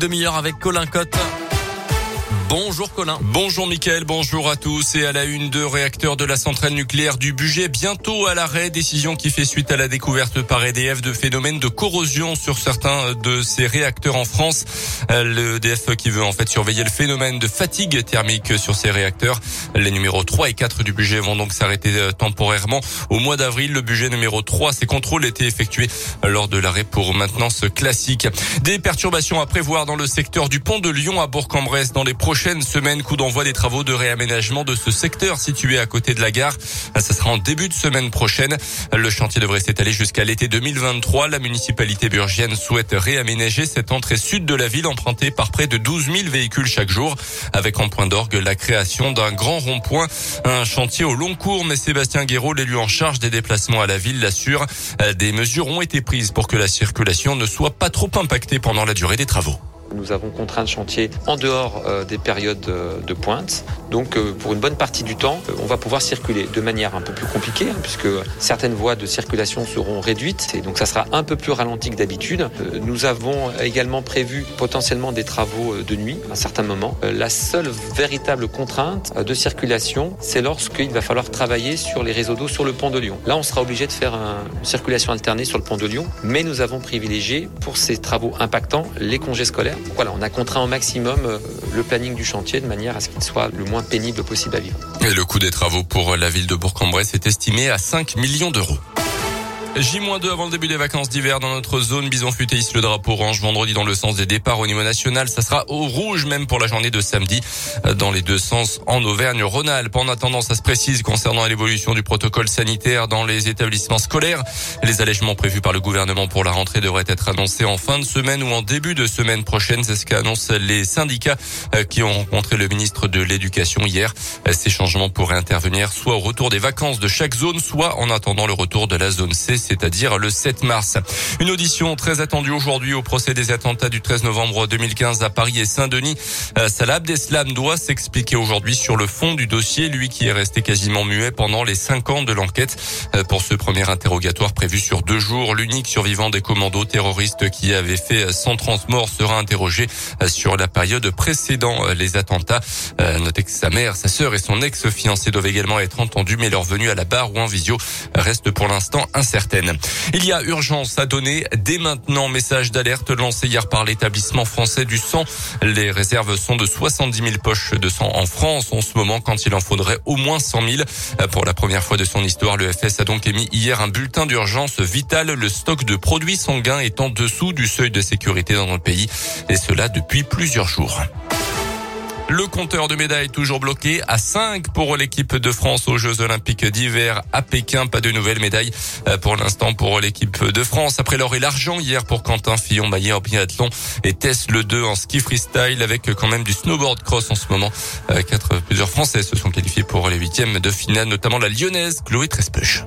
Demi-heure avec Colin Cotte. Bonjour Colin. Bonjour Mickaël, bonjour à tous. Et à la une de réacteurs de la centrale nucléaire du budget, bientôt à l'arrêt, décision qui fait suite à la découverte par EDF de phénomènes de corrosion sur certains de ces réacteurs en France. Euh, Le EDF qui veut en fait surveiller le phénomène de fatigue thermique sur ces réacteurs. Les numéros 3 et 4 du budget vont donc s'arrêter euh, temporairement. Au mois d'avril, le budget numéro 3, ces contrôles étaient effectués lors de l'arrêt pour maintenance classique. Des perturbations à prévoir dans le secteur du pont de Lyon à Bourg-en-Bresse dans les prochaines semaines. Coup d'envoi des travaux de réaménagement de ce secteur situé à côté de la gare. Ça sera en début de semaine prochaine. Le chantier devrait s'étaler jusqu'à l'été 2023. La municipalité burgienne souhaite réaménager cette entrée sud de la ville empruntée par près de 12 000 véhicules chaque jour avec en point d'orgue la création d'un grand rond-point. Un chantier au long cours, mais Sébastien Guéraud, l'élu en charge des déplacements à la ville, l'assure. Des mesures ont été prises pour que la circulation ne soit pas trop impactée pendant la durée des travaux. Nous avons contraint le chantier en dehors euh, des périodes euh, de pointe. Donc euh, pour une bonne partie du temps, on va pouvoir circuler de manière un peu plus compliquée hein, puisque certaines voies de circulation seront réduites et donc ça sera un peu plus ralenti que d'habitude. Nous avons également prévu potentiellement des travaux de nuit à un certain moment. La seule véritable contrainte de circulation, c'est lorsqu'il va falloir travailler sur les réseaux d'eau sur le pont de Lyon. Là, on sera obligé de faire une circulation alternée sur le pont de Lyon, mais nous avons privilégié pour ces travaux impactants les congés scolaires voilà, on a contraint au maximum euh, le planning du chantier de manière à ce qu'il soit le moins pénible possible à vivre. Et le coût des travaux pour la ville de Bourg-en-Bresse est estimé à 5 millions d'euros. J-2 avant le début des vacances d'hiver dans notre zone. Bison futé hisse le drapeau orange vendredi dans le sens des départs au niveau national. Ça sera au rouge même pour la journée de samedi dans les deux sens en Auvergne-Rhône-Alpes. En attendant, ça se précise concernant l'évolution du protocole sanitaire dans les établissements scolaires. Les allègements prévus par le gouvernement pour la rentrée devraient être annoncés en fin de semaine ou en début de semaine prochaine. C'est ce qu'annoncent les syndicats euh, qui ont rencontré le ministre de l'Éducation hier. Ces changements pourraient intervenir soit au retour des vacances de chaque zone, soit en attendant le retour de la zone C c'est-à-dire le 7 mars. Une audition très attendue aujourd'hui au procès des attentats du 13 novembre 2015 à Paris et Saint-Denis. Euh, Salah Abdeslam doit s'expliquer aujourd'hui sur le fond du dossier, lui qui est resté quasiment muet pendant les cinq ans de l'enquête. Euh, pour ce premier interrogatoire prévu sur deux jours, l'unique survivant des commandos terroristes qui avait fait 130 morts sera interrogé euh, sur la période précédant les attentats. Notez que sa mère, sa sœur et son ex-fiancé doivent également être entendus, mais leur venue à la barre ou en visio reste pour l'instant incertaine. Il y a urgence à donner dès maintenant. Message d'alerte lancé hier par l'établissement français du sang. Les réserves sont de 70 000 poches de sang en France en ce moment quand il en faudrait au moins 100 000. Pour la première fois de son histoire, le FS a donc émis hier un bulletin d'urgence vital. Le stock de produits sanguins est en dessous du seuil de sécurité dans notre pays et cela depuis plusieurs jours. Le compteur de médailles toujours bloqué à 5 pour l'équipe de France aux Jeux Olympiques d'hiver à Pékin. Pas de nouvelles médailles euh, pour l'instant pour l'équipe de France. Après l'or et l'argent hier pour Quentin Fillon, Maillet en biathlon et Tess le 2 en ski freestyle avec quand même du snowboard cross en ce moment. Euh, quatre, plusieurs Français se sont qualifiés pour les huitièmes de finale, notamment la lyonnaise Chloé Trespech.